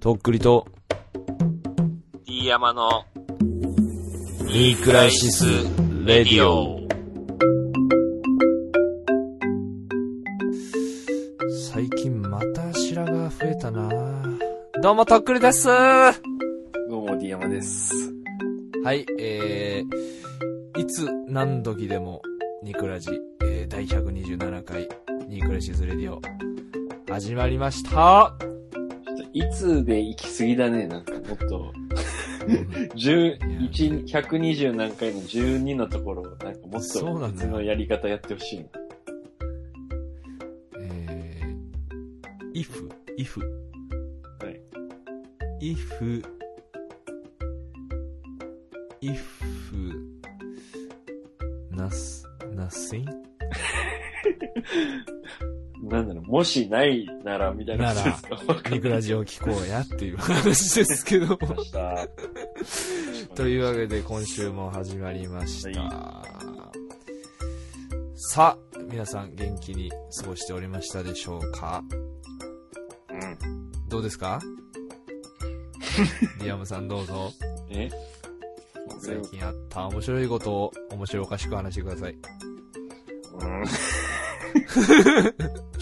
とっくりと、D 山のニークライシス・レディオ。最近また白髪増えたなどうも、とっくりですはどうも、D 山です。い、えー、いつ何時でも、ニクラジ、えー、第127回、ニークライシス・レディオ、始まりましたいつで行き過ぎだね、なんかもっと、10 1 120何回の12のところ、なんかもっと別のやり方やってほしい。えー、if, if, はい。if, if, もしないなら、みたいなならやつですか？わかニクラジを聞こうやっていう話ですけど。というわけで今週も始まりました。さあ、皆さん元気に過ごしておりましたでしょうか？うん。どうですか？リアムさんどうぞ。え？最近あった面白いことを面白おかしく話してください。うん。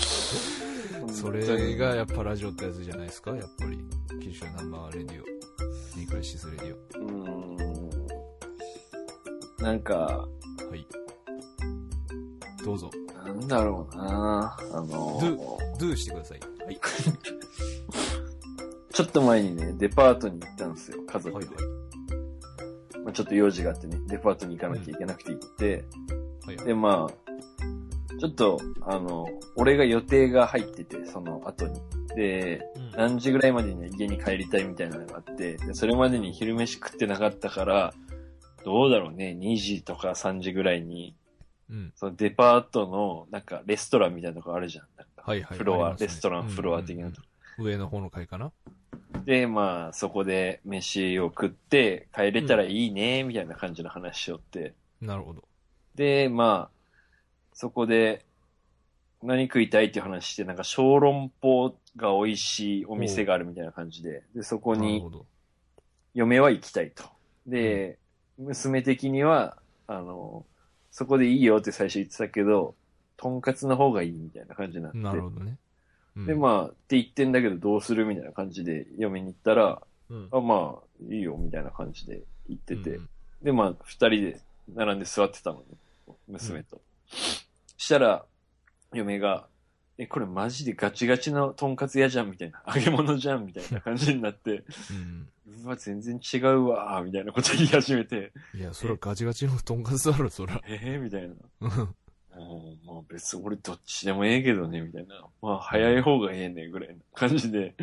それがやっぱラジオってやつじゃないですか？やっぱり。九州ナンバーレディオ。ニクラシスレディオ。うん。なんか、はい。どうぞ。なんだろうなあのドゥしてください？はい。ちょっと前にね、デパートに行ったんですよ、家族で。はいはい。まあ、ちょっと用事があってね、デパートに行かなきゃいけなくて行って、はいはい。で、まあ、ちょっと、あの、俺が予定が入ってて、その後に。で、うん何時ぐらいまでには家に帰りたいみたいなのがあって、でそれまでに昼飯食ってなかったから、どうだろうね、2時とか3時ぐらいに、うん。そのデパートの、なんか、レストランみたいなとこあるじゃん。なんかはいはい。フロア、ねレストラン、フロア的なとこ。上の方の階かな？で、まあ、そこで飯を食って帰れたらいいね、みたいな感じの話しよって。なるほど。で、まあ、そこで、何食いたいっていう話して、なんか小籠包が美味しいお店があるみたいな感じで、で、そこに。嫁は行きたいと。で、娘的には、あの、そこでいいよって最初言ってたけど、とんかつの方がいいみたいな感じになって。なるほどね。うんで、まあ、って言ってんだけどどうするみたいな感じで嫁に行ったら、うんあ、まあ、いいよみたいな感じで言ってて、うんで、まあ、二人で並んで座ってたのね。娘と。したら、嫁が、え、これマジでガチガチのとんかつ屋じゃんみたいな。揚げ物じゃんみたいな感じになって、うん。うわ、全然違うわーみたいなこと言い始めて、いや、そらガチガチのとんかつだろ、そら。えー、みたいな。うう、もう別に俺どっちでもええけどね、みたいな。まあ、早い方がええね、ぐらいな感じで。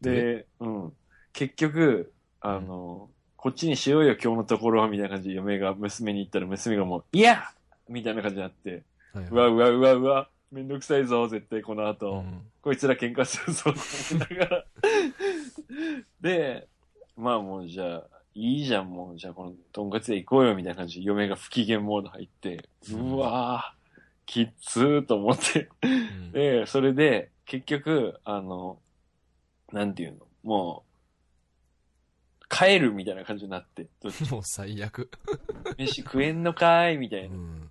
で、うん。結局、あの、こっちにしようよ、今日のところは、みたいな感じで嫁が娘に言ったら娘がもう、いやみたいな感じになって、はいはいうわうわうわうわ、めんどくさいぞ、絶対この後。うんこいつら喧嘩するぞ、と思いながら。で、まあもうじゃあ、いいじゃん、もう。じゃあこのとんかつ屋行こうよ、みたいな感じで嫁が不機嫌モード入って、うわぁ、きっつーと思って。うんで、それで、結局、あの、なんていうの、もう、帰るみたいな感じになって、もう最悪。飯食えんのかーいみたいうな。ん。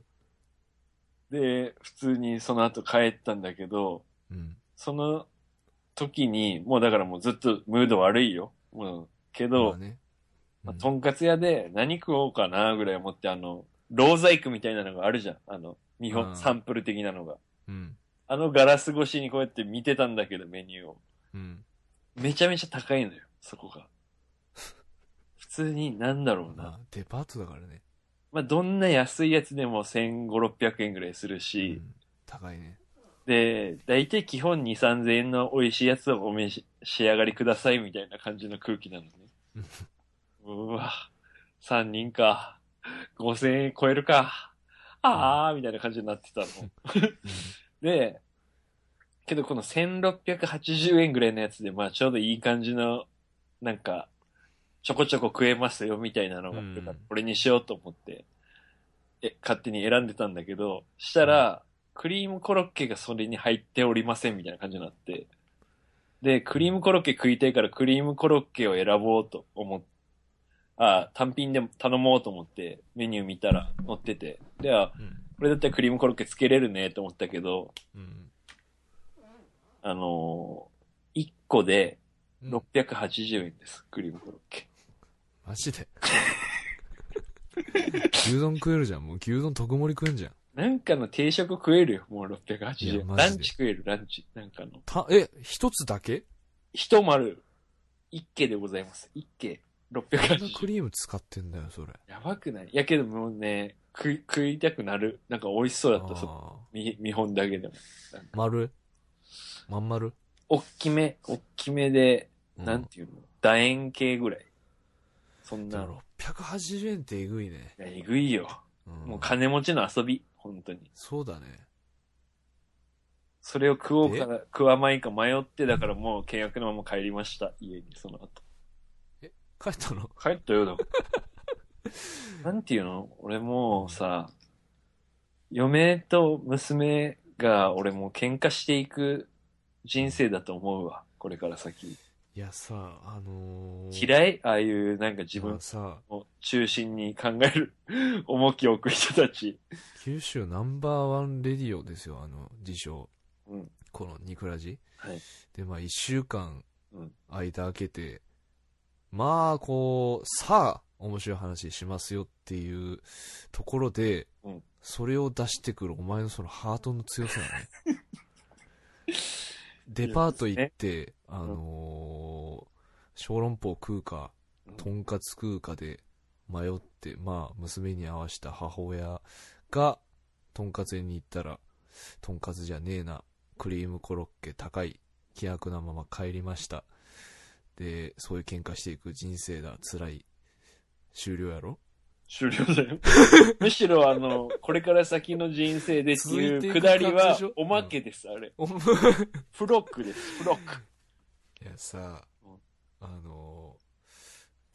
で、普通にその後帰ったんだけど、うん。その時に、もうだからもうずっとムード悪いよ。もう、けど、まあね。まあとんかつ屋で何食おうかなぐらい思って、あの、ローザイクみたいなのがあるじゃん。あの、見うん本、サンプル的なのが。うん。あのガラス越しにこうやって見てたんだけど、メニューを。うん。めちゃめちゃ高いのよ、そこが。普通になんだろうな。まあ、デパートだからね。まあ、どんな安いやつでも1500、600円ぐらいするうし、ん。高いね。で、大体基本2、3000円の美味しいやつをお召し仕上がりくださいみたいな感じの空気なのね。うわ、3人か。5000円超えるか。あー、みたいな感じになってたの。で、けどこの1680円ぐらいのやつで、まあちょうどいい感じの、なんか、ちょこちょこ食えますよみたいなのがあってたうんこれにしようと思って、え、勝手に選んでたんだけど、したら、クリームコロッケがそれに入っておりませんみたいな感じになって、で、クリームコロッケ食いたいからクリームコロッケを選ぼうと思っあ、単品で頼もうと思ってメニュー見たら載ってて。で、あ、うん。これだったらクリームコロッケつけれるねと思ったけど、うん。あのー、1個でうん680円です、クリームコロッケ。マジで牛丼食えるじゃん。もう牛丼特盛り食えんじゃん。なんかの定食食えるよ、もうい680円。ランチ食える、ランチ。なんかの。た、え、一つだけ？一丸、一家でございます。一家、こんな680円。クリーム使ってんだよ、それ。やばくない？いやけどもうね、食い、食いたくなる。なんか美味しそうだった、そあ見、見本だけでも。ー丸？まん丸？おっきめ、おっきめで、うんなんていうの？楕円形ぐらい。そんな。だろ680円ってえぐいね。いや、えぐいよ。うんもう金持ちの遊び。本当に。そうだね。それを食おうか、食わまいか迷って、だからもう契約のまま帰りました。家に、その後。帰ったの？帰ったよ、だから。なんていうの？俺もうさ、嫁と娘が俺もう喧嘩していく人生だと思うわ。これから先。いやさ、あのー、嫌い？ああいうなんか自分を中心に考える 重きを置く人たち。九州ナンバーワンレディオですよ、あの、自称。うん。このニクラジ。はい。で、まあ一週間うん、間開けて、まあ、こう、さあ、面白い話しますよっていうところで、うんそれを出してくるお前のそのハートの強さだね。デパート行って、あのー小籠包食うか、とんかつ食うかで迷って、まあ、娘に合わせた母親が、とんかつ屋に行ったら、とんかつじゃねえな、クリームコロッケ高い、気楽なまま帰りました。で、そういう喧嘩していく人生だ、辛い。終了やろ？終了だよ。むしろあの、これから先の人生でって続いうくだりはおまけです、あれ。おフロックです、フロック。いやさうん、あのー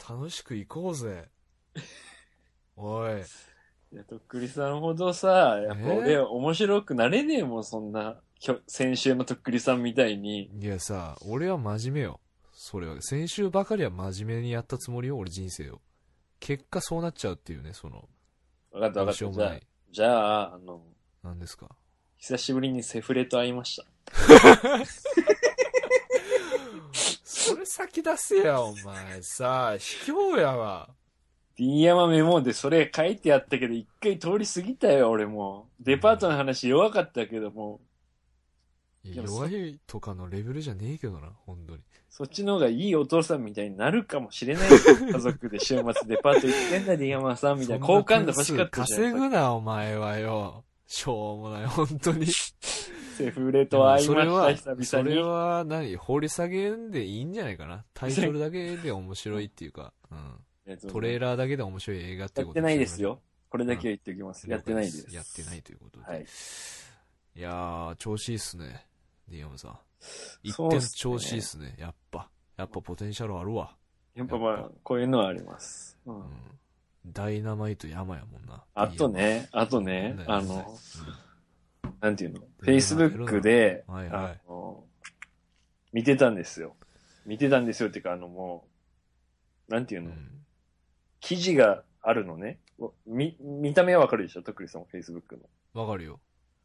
楽しく行こうぜ。おい。いや、とっくりさんほどさ、やっぱ俺、面白くなれねえもん、そんな、先週のとっくりさんみたいに。いやさ、俺は真面目よ。それは。先週ばかりは真面目にやったつもりよ、俺人生を。結果そうなっちゃうっていうね、その、わかったわかった。じゃあ。じゃあ、あの、何ですか？久しぶりにセフレと会いました。それ先出せや、お前さ、卑怯やわ。D 山メモでそれ書いてあったけど、一回通り過ぎたよ、俺も。デパートの話弱かったけども、い弱いとかのレベルじゃねえけどな、本当に。そっちの方がいいお父さんみたいになるかもしれないよ 家族で週末デパート行ってんだ、D 山さんみたいな。好感度欲しかったじゃん。稼ぐな、お前はよ。しょうもない、本当に。セフレと会いまそれは、した、久それ々に。は何、掘り下げんでいいんじゃないかな。タイトルだけで面白いっていうか、うん。トレーラーだけで面白い映画ってことやってないですよ。これだけは言っておきます。うん。やってないです。やってないということで。はい。いやー、調子いいっすね。ディアムさん。一点調子いいっすね。やっぱ。やっぱポテンシャルあるわ。やっぱまあ、こういうのはあります。う。うんん。ダイナマイト山やもんな。あとね、あとねね、あの、なんていうの？うん ?Facebook で、はいはいあの、見てたんですよ。見てたんですよっていうか、あのもう、なんていうの？うん。記事があるのね。み、見た目はわかるでしょ？とっくりさんも Facebook の。わかるよ。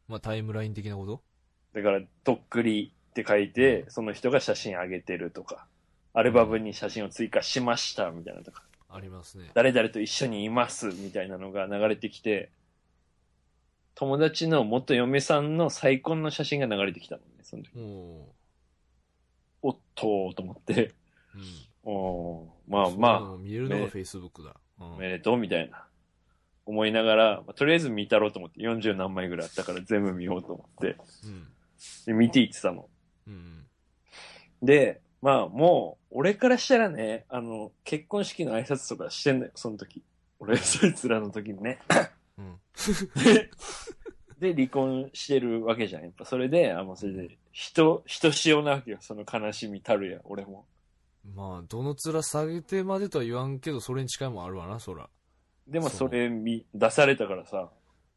まあ、タイムライン的なこと？だから、とっくりって書いて、その人が写真上げてるとか、アルバムに写真を追加しましたみたいなとか、ありますね。誰々と一緒にいますみたいなのが流れてきて、友達の元嫁さんの再婚の写真が流れてきたのね、その時。もおっとーと思って、う、うん。おーまあまも見れるのがね Facebook だ。おめでとうみたいな。思いながら、まあとりあえず見たろうと思って、40何枚ぐらいあったから全部見ようと思って、うん。で見ていってたの。うん。で、まあもう、俺からしたらね、あの、結婚式の挨拶とかしてんだよ、その時。俺、そいつらの時にね。うん。で、離婚してるわけじゃん。やっぱそれで、あ、もうそれで、人、人しおなわけよ、その悲しみたるや、俺も。まあ、どの面下げてまでとは言わんけど、それに近いもんあるわな、そら。でもそれ見、出されたからさ、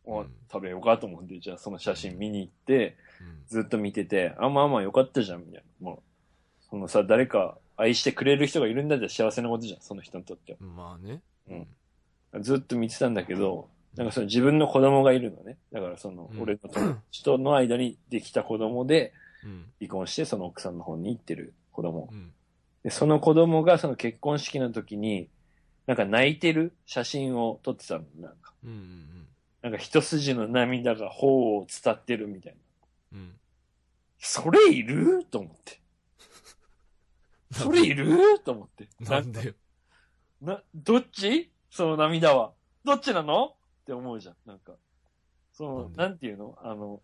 おうん食べようかと思って、じゃあその写真見に行って、うん。ずっと見てて、あ、まあまあよかったじゃん、みたいな。もう、そのさ、誰か愛してくれる人がいるんだったら幸せなことじゃん、その人にとっては。まあね。うんずっと見てたんだけど、なんかその自分の子供がいるのね。だからそのうん俺の友達との間にできた子供でうん。離婚してその奥さんの方に行ってる子供。うん。で、その子供がその結婚式の時に、なんか泣いてる写真を撮ってたの。なんか、うん。うん。なんか一筋の涙が頬を伝ってるみたいな。うん。それいる？と思って。それいる？と思って。なんでよ。な、どっち？その涙は。どっちなの？って思うじゃん。なんか。そのなん、で？なんていうの？あの、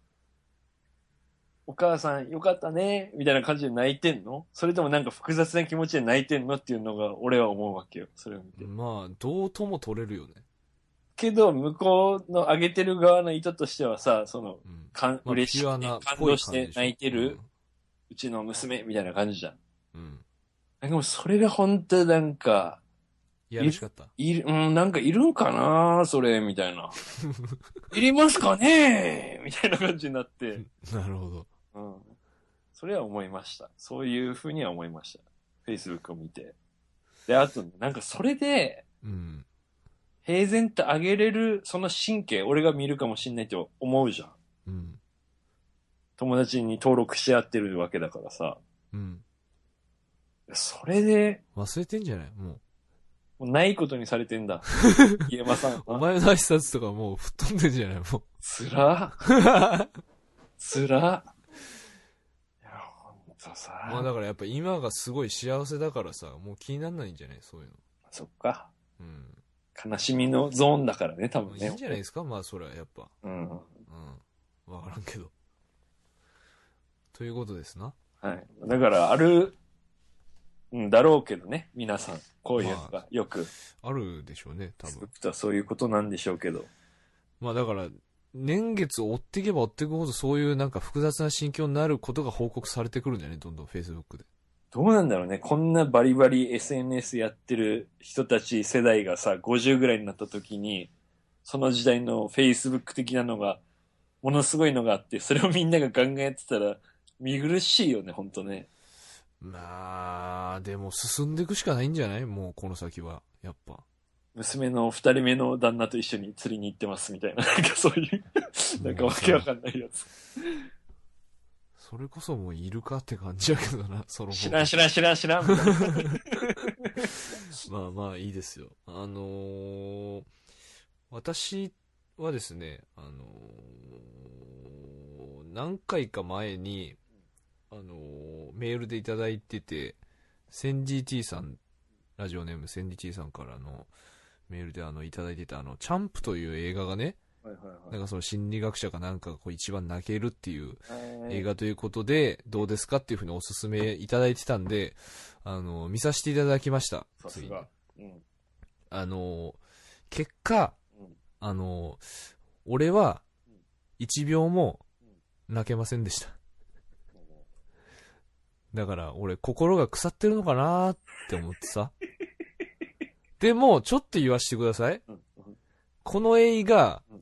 お母さんよかったねみたいな感じで泣いてんの？それともなんか複雑な気持ちで泣いてんのっていうのが俺は思うわけよ。それを見て。まあ、どうとも取れるよね。けど、向こうの上げてる側の意図としてはさ、その、うん。かん、まあ、嬉しくてピュアな、感動して泣いてる、うちの娘みたいな感じじゃん。うん。うん。なんかもうそれが本当なんか、やるしかった。いる、うん、なんかいるんかなそれ、みたいな。いりますかねみたいな感じになって、なるほど。うん。それは思いました。そういうふうには思いました。Facebook を見て。で、あと、なんかそれで、うん。平然と上げれる、その神経、俺が見るかもしんないって思うじゃん。うん。友達に登録し合ってるわけだからさ。うん。それで、忘れてんじゃない？もう。もうないことにされてんだ。家山さん。お前の挨拶とかもう吹っ飛んでんじゃないもつらう。つらいや、ほんとさ。まあだからやっぱ今がすごい幸せだからさ、もう気にならないんじゃない？そういうの。そっか。うん。悲しみのゾーンだからね、多分ね。いいんじゃないですか？まあそれはやっぱ。うん。うん。わからんけど。ということですな。はい。だから、ある、うん、だろうけどね、皆さん。こういうのがよく。あるでしょうね、多分。とはそういうことなんでしょうけど。まあだから、年月を追っていけば追っていくほどそういうなんか複雑な心境になることが報告されてくるんじゃないどんどん Facebook で。どうなんだろうね。こんなバリバリ SNS やってる人たち世代がさ、50ぐらいになった時に、その時代の Facebook 的なのが、ものすごいのがあって、それをみんながガンガンやってたら、見苦しいよね、ほんとね。まあ、でも進んでいくしかないんじゃない？もうこの先は。やっぱ。娘の二人目の旦那と一緒に釣りに行ってますみたいな、なんかそういう、なんかわけわかんないやつ。それこそもういるかって感じやけどな、その知らん知らん知らん知らん。まあまあいいですよ。あのー私はですね、あのー何回か前に、あのーメールでいただいてて、セン GT さん、ラジオネームセン GT さんからのメールであの、いただいてたあの、チャンプという映画がね、はいはいなんかその心理学者かなんかがこう一番泣けるっていうはい。映画ということで、どうですかっていうふうにおすすめいただいてたんで、あの、見させていただきました。さすが。うん。あの、結果、うんあの、俺は、一秒も泣けませんでした。だから、俺、心が腐ってるのかなって思ってさ。でも、ちょっと言わしてください。うんうんこの映画うん、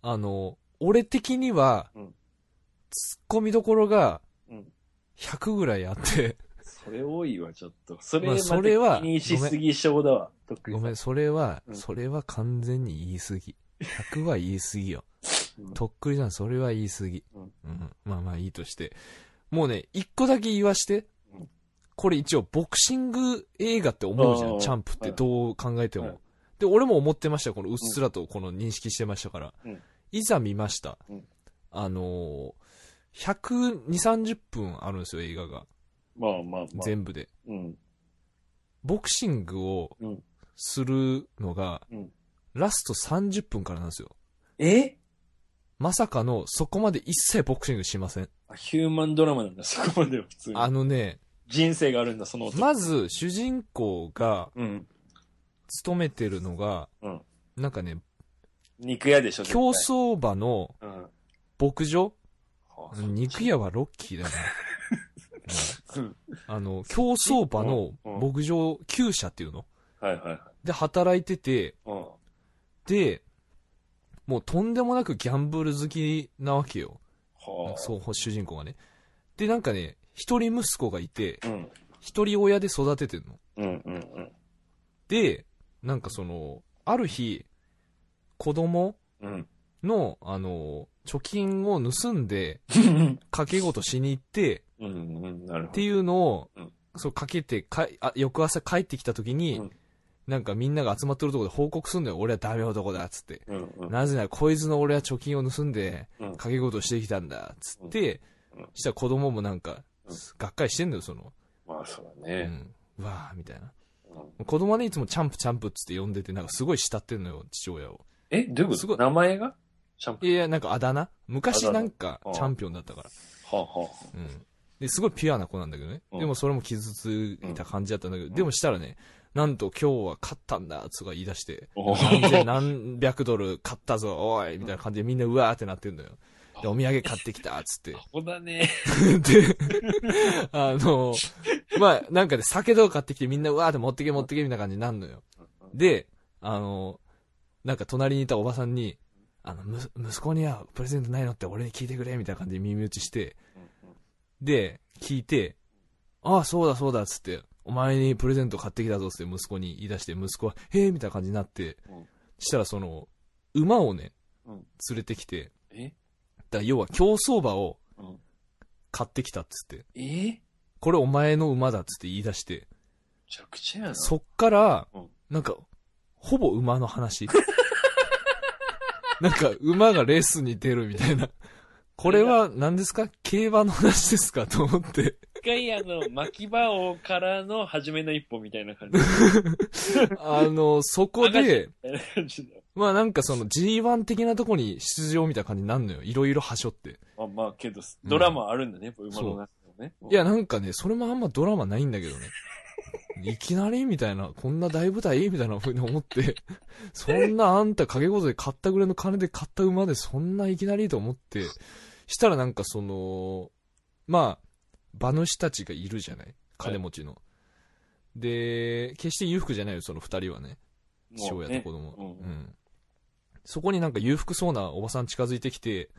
あの、俺的にはうん、突っ込みどころがうん。100ぐらいあって、それ多いわ、ちょっと。それ、まあまそれは気にしすぎ症だわ。とっくりさごめん、それは、うんそれは完全に言い過ぎ。100は言い過ぎよ。うんとっくりさん、それは言い過ぎ。うんうん。まあまあいいとして。もうね、一個だけ言わしてうん。これ一応ボクシング映画って思うじゃん、チャンプってはいどう考えても。はいで、俺も思ってましたこのうっすらとこの認識してましたから。うんいざ見ました。うんあのー、120、30分あるんですよ、映画が。まあまあまあ。全部で。うん。ボクシングをうんするのが、うんラスト30分からなんですよ。え？まさかの、そこまで一切ボクシングしません。あヒューマンドラマなんだ、そこまでは普通に。あのね、人生があるんだ、その男。まず、主人公がうん。勤めてるのが、うんなんかね、肉屋でしょ、競絶対。走馬のうん。牧場？はあ肉屋はロッキーだな。うんうんあの、競走馬の牧場、厩舎っていうの？はいはいはい。で働いてて、うん。で、もうとんでもなくギャンブル好きなわけよ。はあ。そう、主人公がね。で、なんかね、一人息子がいて、うん。一人親で育ててんの。うん。うん。で、なんかその、ある日、子供うん。の、あの、貯金を盗んで、うん。賭け事しに行って。っていうのを、うんそうかけてかあ、翌朝帰ってきた時に、うんなんかみんなが集まってるところで報告すんのよ。俺はダメ男だ、つって。うん。うん。なぜなら、こいつの俺は貯金を盗んで、うん賭け事をしてきたんだ、つって、うんしたら子供もなんかうん、がっかりしてんだよ、その。まあ、そうだうね。ん。うわーみたいな。うん子供はね、いつもチャンプチャンプっつって呼んでて、なんかすごい慕ってんのよ、父親を。え、どういうこすごいと名前が？シャンプ？いやいや、なんかあだ名？昔なんかああチャンピオンだったから。はあ、はうん。で、すごいピュアな子なんだけどね。うんでもそれも傷ついた感じだったんだけど、でもしたらね、なんと今日は勝ったんだ、つが言い出して、何百ドル買ったぞ、おいみたいな感じでみんなうわーってなってんのよ。で、お土産買ってきた、つって。ほだね。で、あの、まあ、なんかで酒とか買ってきてみんなうわーって持ってけ持ってけみたいな感じになるのよ。で、あの、なんか隣にいたおばさんに、あの、む、息子にはプレゼントないのって俺に聞いてくれみたいな感じで耳打ちして、で、聞いて、ああ、そうだそうだっつって、お前にプレゼント買ってきたぞって息子に言い出して、息子は、へえみたいな感じになって、うん。したらその、馬をね、うん。連れてきて、え？だ要は競走馬をうん。買ってきたっつって、え？めこれお前の馬だっつって言い出して、ちゃくちゃやな。そっからうん、なんか、ほぼ馬の話。なんか、馬がレースに出るみたいな。これは何ですか？競馬の話ですか？と思って。一回あの、巻き場王からの初めの一歩みたいな感じ。あの、そこで、まあなんかその G1 的なとこに出場みたいな感じになるのよ。いろいろはしょって。まあまあ、けど、ドラマあるんだね、やっぱ馬の中でもね。いや、なんかね、それもあんまドラマないんだけどね。いきなりみたいな、こんな大舞台みたいなふうに思って、そんなあんた掛け事で買ったぐらいの金で買った馬でそんないきなりと思って、したらなんかその、まあ、馬主たちがいるじゃない？金持ちの。で、決して裕福じゃないよ、その二人はね。父親と子供。ねうんうん。そこになんか裕福そうなおばさん近づいてきて、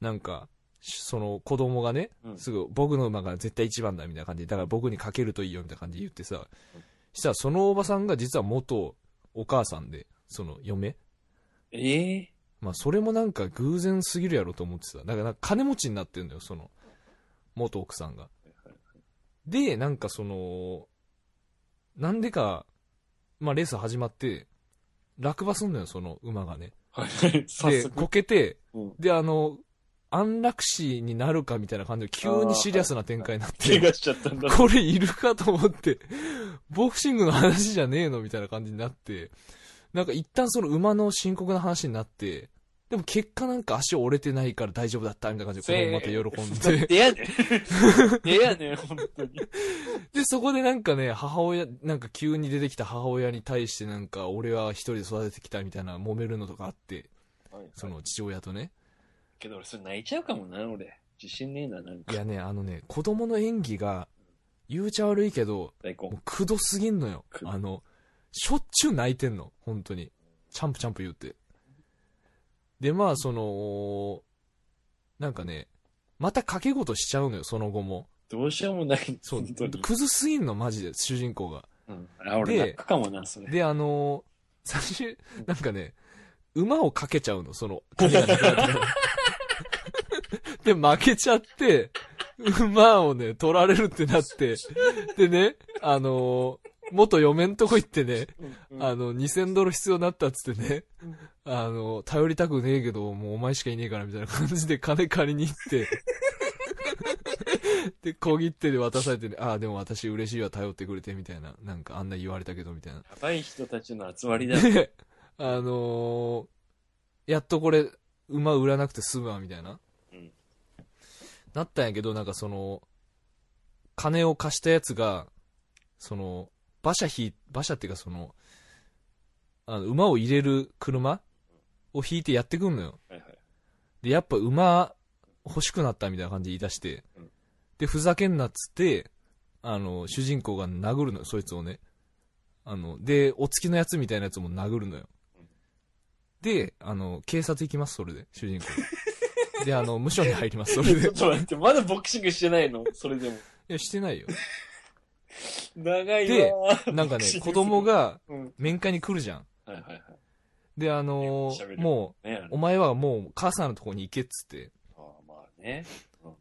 なんか、その子供がね、うんすぐ僕の馬が絶対一番だみたいな感じで、だから僕にかけるといいよみたいな感じで言ってさ、したらそのおばさんが実は元お母さんで、その嫁ええまあそれもなんか偶然すぎるやろと思ってさ、だから金持ちになってんだよ、その、元奥さんが。で、なんかその、なんでか、まあレース始まって、落馬すんのよ、その馬がね。はい、早で、速。こけて、うんで、あの、安楽死になるかみたいな感じで、急にシリアスな展開になって、怪我しちゃったんだ。これいるかと思って、ボクシングの話じゃねえのみたいな感じになって、なんか一旦その馬の深刻な話になって、でも結果なんか足折れてないから大丈夫だったみたいな感じで子供また喜んで、でやねん。でやねん、本当に。で、そこでなんかね、母親、なんか急に出てきた母親に対してなんか、俺は一人で育ててきたみたいな揉めるのとかあって、その父親とね。けど俺それ泣いちゃうかもな、俺。自信ねえな、なんか。いやね、あのね、子供の演技が、言うちゃ悪いけど。くどすぎんのよあの、しょっちゅう泣いてんの、本当に。チャンプチャンプ言って。で、まあ、その、なんかね、また掛け事しちゃうのよ、その後も。どうしようもない。そうクズすぎんの、マジで、主人公が。うん。あ、俺で泣くかもな、それ。で、あのー最終、なんかね、馬をかけちゃうの、その、金がなくなって で、負けちゃって、馬をね、取られるってなって、でね、あのー元嫁んとこ行ってね、うんあの、2000ドル必要になったっつってねうん、あの、頼りたくねえけど、もうお前しかいねえからみたいな感じで金借りに行って、で、小切手で渡されてね、ああ、でも私嬉しいわ、頼ってくれて、みたいな、なんかあんな言われたけど、みたいな。やばい人たちの集まりだ。で、あのーやっとこれ、馬売らなくて済むわ、みたいな。うんなったんやけど、なんかその、金を貸したやつが、その、馬車引い、馬車っていうかその、あの、馬を入れる車を引いてやってくんのよ。はいはい。で、やっぱ馬欲しくなったみたいな感じで言い出してうん、で、ふざけんなっつって、あの、主人公が殴るのよ、そいつをね。あの、で、お付きのやつみたいなやつも殴るのようん。で、あの、警察行きます、それで、主人公。で、あの、無所に入ります、それで。ちょっと待って、まだボクシングしてないの？それでも。いや、してないよ。長いでなんかね 子供がうん。面会に来るじゃん。はいはいはい。で、あのーもねう、お前はもう母さんのとこに行けっつって、ああまあね。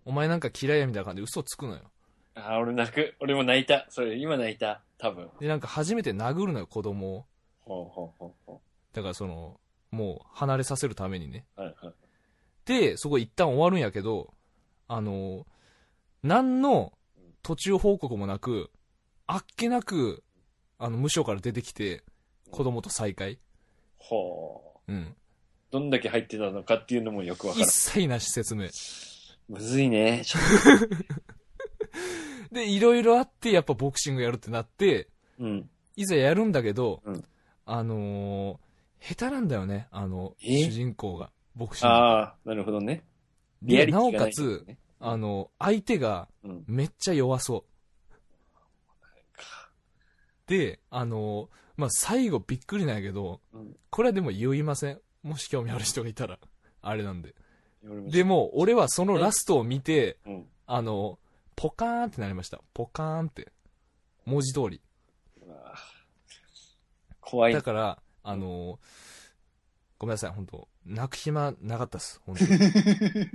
お前なんか嫌いやみたいな感じで嘘つくのよ。ああ、俺泣く。俺も泣いた。それ、今泣いた。多分。で、なんか初めて殴るのよ、子供を。ほうほうほうほだからその、もう離れさせるためにね。う。はいはい。で、そこ一旦終わるんやけど、あのー何の途中報告もなく、あっけなく、あの、無所から出てきて、子供と再会。ほう。うん。どんだけ入ってたのかっていうのもよくわから一切なし説明。ん。むずいね。ち ょで、いろいろあって、やっぱボクシングやるってなって、うん。いざやるんだけど、うんあのー下手なんだよね、あの、え？主人公が、ボクシング。ああ、なるほどね。リアで、リティがないなおかつ、ねあの、相手がうん。めっちゃ弱そう。で、あの、まあ、最後びっくりなんやけど、うんこれはでも言いません。もし興味ある人がいたら、あれなんで。でも、俺はそのラストを見て、うん。あの、ポカーンってなりました。ポカーンって。文字通り。怖いだ。から、あのごめんなさい、本当泣く暇なかったっす、本当に。ツッ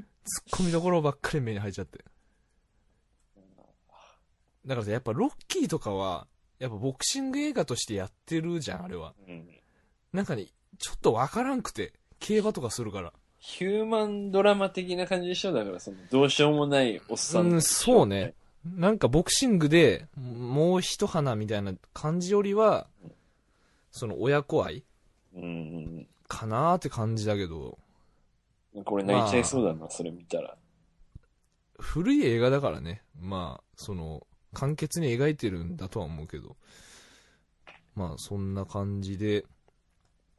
コミどころばっかり目に入っちゃって。だからさ、やっぱロッキーとかは、やっぱボクシング映画としてやってるじゃん、あれは。うんなんかね、ちょっとわからんくて、競馬とかするから。ヒューマンドラマ的な感じでしょ？だから、その、どうしようもないおっさん。うんそうね。なんかボクシングでもう一花みたいな感じよりは、その親子愛うんかなーって感じだけど、うん。これ泣いちゃいそうだな、それ見たら。古い映画だからね、まあ、その、簡潔に描いてるんだとは思うけど、まあ、そんな感じで、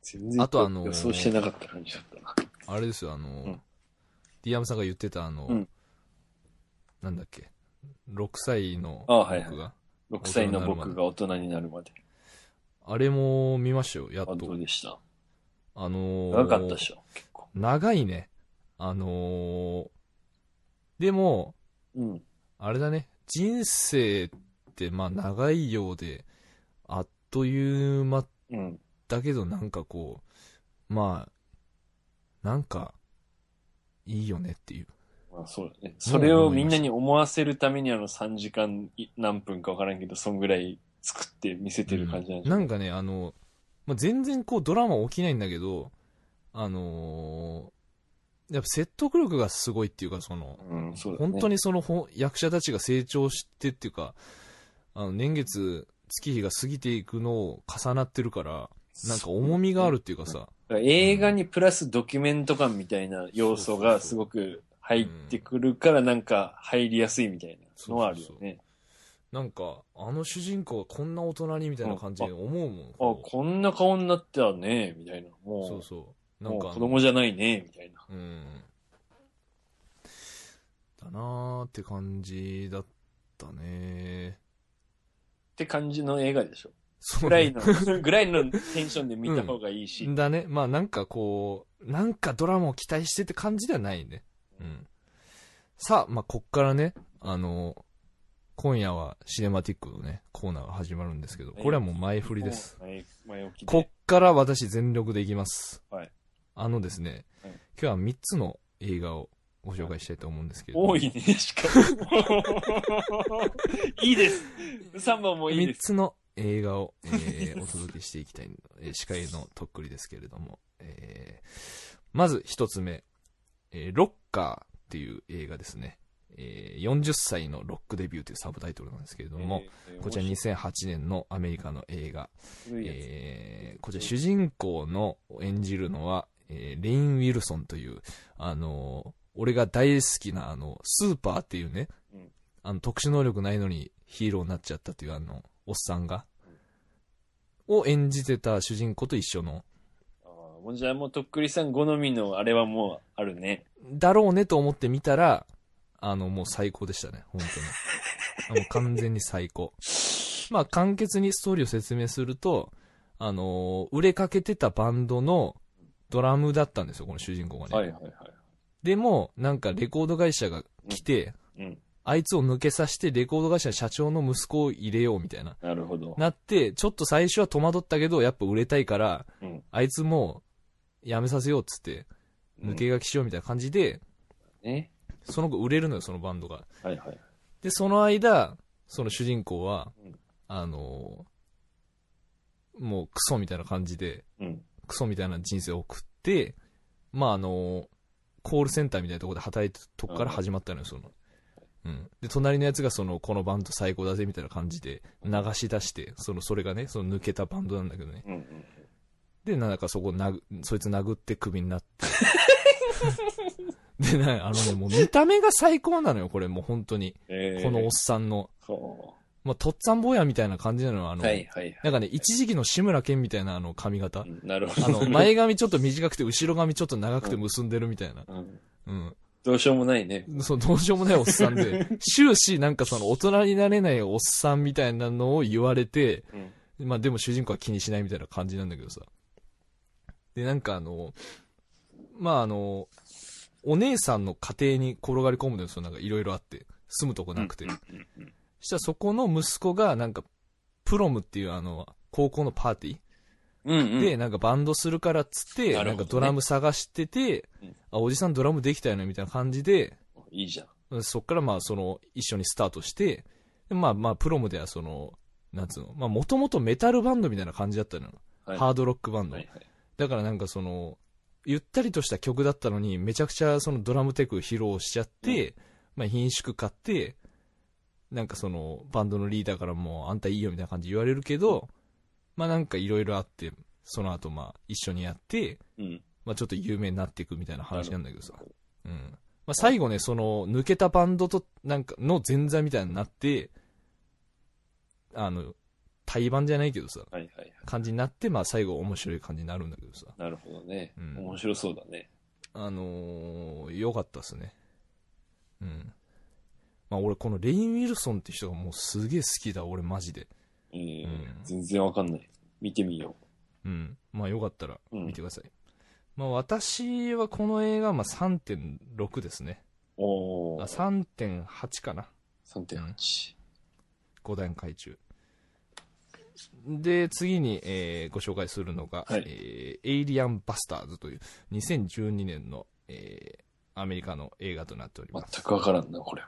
全然あとあのー予想してなかった感じだったな。あれですよ、あの、んディアムさんが言ってたあの、うんなんだっけ、6歳のあはいはい僕が、6歳の僕が大人になるまで。あれも見ましたよ、やっあ、どとう。でしたあのー長かったでしょ、結構。長いね。あのーでも、うん。ああれだね、人生ってまあ長いようで、あっという間うん。だけどなんかこう、まあ、なんか、いいよねっていう。まあそうだね。それをみんなに思わせるためにあの3時間い何分かわからんけど、そんぐらい作って見せてる感じなんじゃない？なんかね、あの、まあ、全然こうドラマ起きないんだけど、あのーやっぱ説得力がすごいっていうか、その、うん、そね。本当にその役者たちが成長してっていうか、あの年月、月日が過ぎていくのを重なってるから、なんか重みがあるっていうかさ、映画にプラスドキュメント感みたいな要素がすごく入ってくるからなんか入りやすいみたいなのはあるよね。なんか、あの主人公はこんな大人にみたいな感じで思うもん。あ、こんな顔になったね、みたいな。もう、そうそう。なんか子供じゃないね、みたいな。うん。だなーって感じだったね。って感じの映画でしょ。そうぐらいの、ぐらいのテンションで見た方がいいし。だね。まあなんかこう、なんかドラマを期待してって感じではないね。うん。さあ、まあこっからね、あの、今夜はシネマティックのね、コーナーが始まるんですけど、これはもう前振りです。前。前置きで。こっから私全力でいきます。はいあのですね、はい今日は3つの映画をご紹介したいと思うんですけれども。多いね、しかも。いいです。3番もいいで3す。つの映画を、えーお届けしていきたいの、えー司会のとっくりですけれども、えーまず1つ目、えーロッカーっていう映画ですね。えー40歳のロックデビューというサブタイトルなんですけれども、えーこちら2008年のアメリカの映画、えーこちら主人公の演じるのは、えーレイン・ウィルソンという、あのー俺が大好きなあの、スーパーっていうね、うんあの、特殊能力ないのにヒーローになっちゃったというあの、おっさんが、を演じてた主人公と一緒の、あーもうじゃあもうとっくりさん好みのあれはもうあるね。だろうねと思って見たら、あの、もう最高でしたね、本当に。もう完全に最高。まあ、簡潔にストーリーを説明すると、あのー売れかけてたバンドのドラムだったんですよ、この主人公がね。はいはいはい。でも、なんかレコード会社が来て、うん。あいつを抜けさせてレコード会社の社長の息子を入れようみたいな。なるほど。なって、ちょっと最初は戸惑ったけど、やっぱ売れたいから、うん。あいつもう辞めさせようっつって、抜け書きしようみたいな感じで、ね。その後売れるのよ、そのバンドが。はいはい。で、その間、その主人公は、うんあのーもうクソみたいな感じで、うん。クソみたいな人生を送って、まああのーコールセンターみたいなところで働いてたとこから始まったのよ、その。うん。で、隣のやつがその、このバンド最高だぜみたいな感じで流し出して、その、それがね、その抜けたバンドなんだけどね。うんうん。で、なんかそこ殴、そいつ殴ってクビになって。で、ね、あのね、もう見た目が最高なのよ、これもう本当に。えー、このおっさんの。そまあ、とっつぁん坊やみたいな感じなのよ、あう。の、はいはいはい。なんかね、一時期の志村けんみたいなあの髪型。うんなるほあど。の、前髪ちょっと短くて、後ろ髪ちょっと長くて結んでるみたいな。うん。うん。どうしようもないね。そう、どうしようもないおっさんで、終始なんかその大人になれないおっさんみたいなのを言われて、うん。まあでも主人公は気にしないみたいな感じなんだけどさ。で、なんかあの、まああの、お姉さんの家庭に転がり込むのよ、そのなんかいろいろあって。住むとこなくて。うんうんうんしたらそこの息子がなんか、プロムっていうあの、高校のパーティー、うんうん。で、なんかバンドするからっつって、なねんかドラム探してて、うんあ、おじさんドラムできたよねみたいな感じで、いいじゃん。そっからまあその、一緒にスタートして、でまあまあプロムではその、なんつうの、まあもともとメタルバンドみたいな感じだったのよ。はい。ハードロックバンド。はいはい。だからなんかその、ゆったりとした曲だったのに、めちゃくちゃそのドラムテク披露しちゃって、まあ品種買って、なんかその、バンドのリーダーからも、あんたいいよみたいな感じ言われるけど、まあなんかいろいろあって、その後まあ一緒にやって、うん。まあちょっと有名になっていくみたいな話なんだけどさ。うん。まあ最後ね、その、抜けたバンドと、なんか、の前座みたいになって、あの、対バンじゃないけどさ、はいはいはい。感じになって、まあ最後面白い感じになるんだけどさ。なるほどね。うん面白そうだね。あのー、良かったっすね。うん。まあ俺このレイン・ウィルソンって人がもうすげえ好きだ、俺マジで。えーうん全然わかんない。見てみようん。まあよかったらうん見てください。まあ私はこの映画、まあ3.6ですね。う。おあ、ー。3.8かな。3.8。5段階中。で、次に、えーご紹介するのが、はいえーエイリアン・バスターズという2012年の、えーアメリカの映画となっております。全くわからんな、これも。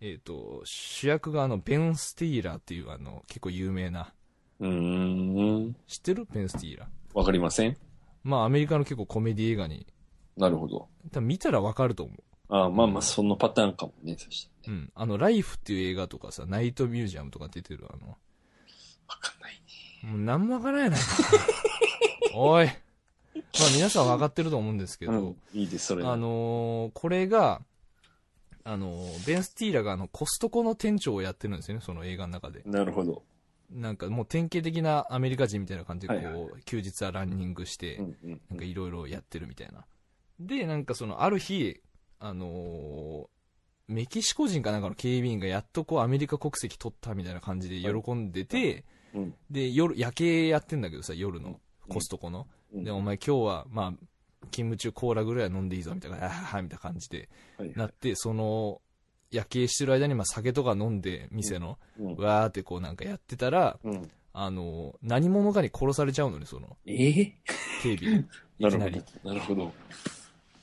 えっ、と、主役があの、ベン・スティーラーっていうあの、結構有名な、うーん。知ってる？ベン・スティーラー。わかりませんまあ、アメリカの結構コメディ映画に、なるほど。多分見たらわかると思う。ああまあまあ、そのパターンかもね、そし。うん。あの、ライフっていう映画とかさ、ナイトミュージアムとか出てるあの、わかんないね。もうなんもわからないな。おい。まあ皆さんわかってると思うんですけど、うん。いいです、それ。あのーこれが、あのーベン・スティーラーがあの、コストコの店長をやってるんですよね、その映画の中で。なるほど。なんかもう典型的なアメリカ人みたいな感じで、こう、はいはい休日はランニングして。なんかいろいろやってるみたいな。で、なんかその、ある日、あのーメキシコ人かなんかの警備員がやっとこうアメリカ国籍取ったみたいな感じで喜んでて、うん。で、夜、夜景やってんだけどさ、夜の、うんコストコの。うんで、お前今日は、まあ、勤務中コーラぐらいは飲んでいいぞ、みたいな、あはみたいな感じで、はいなって、その、夜景してる間に、まあ、酒とか飲んで、店の、うん。わーってこうなんかやってたら、うん。あの、何者かに殺されちゃうのね、その、ええ警備。ないるほきなり。ど。なるほど。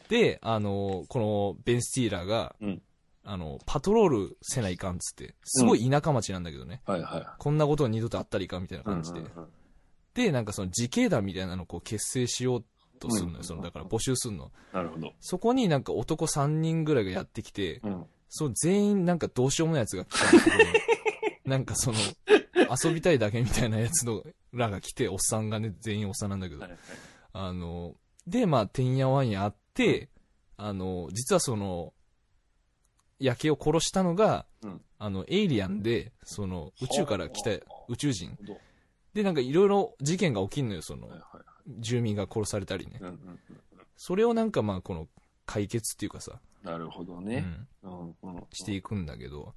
で、あの、このベン・スティーラーが、うんあの、パトロールせないかんっつって、すごい田舎町なんだけどね、はいはい。こんなこと二度とあったりかみたいな感じで。で、なんかその自警団みたいなのをこう結成しようとするのよ、うんその、だから募集するの。なるほど。そこになんか男3人ぐらいがやってきて、うん。そう全員なんかどうしようもないやつが来たんだけど、なんかその、遊びたいだけみたいなやつのらが来て、おっさんがね、全員おっさんなんだけどはい、はい。あの、で、まあ、てんやわんやあって、あの、実はその、夜景を殺したのが、うんあの、エイリアンで、その、宇宙から来た宇宙人。なるで、なんかいろいろ事件が起きんのよ、その。はい、はい。住民が殺されたりね。うんうんうん。それをなんかまあ、この、解決っていうかさ、なるほどね。うん。していくんだけど、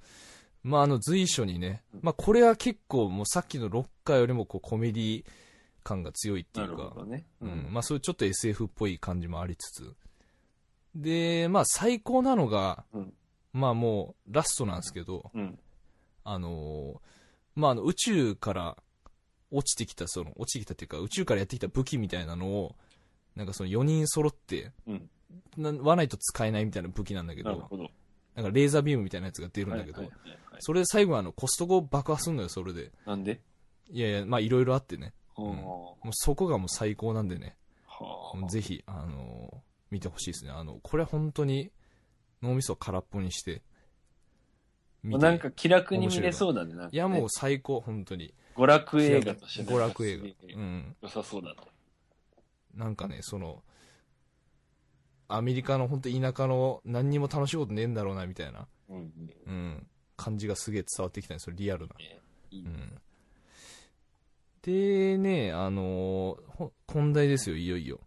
まあ、あの、随所にね、まあ、これは結構もうさっきのロッカーよりもこう、コメディ感が強いっていうかね。うん、まあ、そういうちょっと SF っぽい感じもありつつ、で、まあ最高なのが、うんまあもうラストなんですけど、うん。あのーまああの宇宙から落ちてきた、その、落ちてきたっていうか宇宙からやってきた武器みたいなのを、なんかその4人揃って、うん。な割らないと使えないみたいな武器なんだけど、な。なんかレーザービームみたいなやつが出るんだけど、はいはいはいはいそれで最後はあのコストコ爆破すんのよ、それで。なんで？いやいや、まあいろいろあってね。はもうそこがもう最高なんでね。ぜひ、あのー見てほしいですね。あの、これ本当に脳みそを空っぽにして、見てなんか気楽に見れそうだね。なんかねいやもう最高、本当に。娯楽映画としてね娯楽映画。うん。良さそうだね。なんかね、その、アメリカの本当田舎の何にも楽しいことねえんだろうな、みたいな、うんうん。うん、感じがすげえ伝わってきたんですよ、リアルな。ねいいねうん。でね、あのーほ本題ですよ、いよいよ。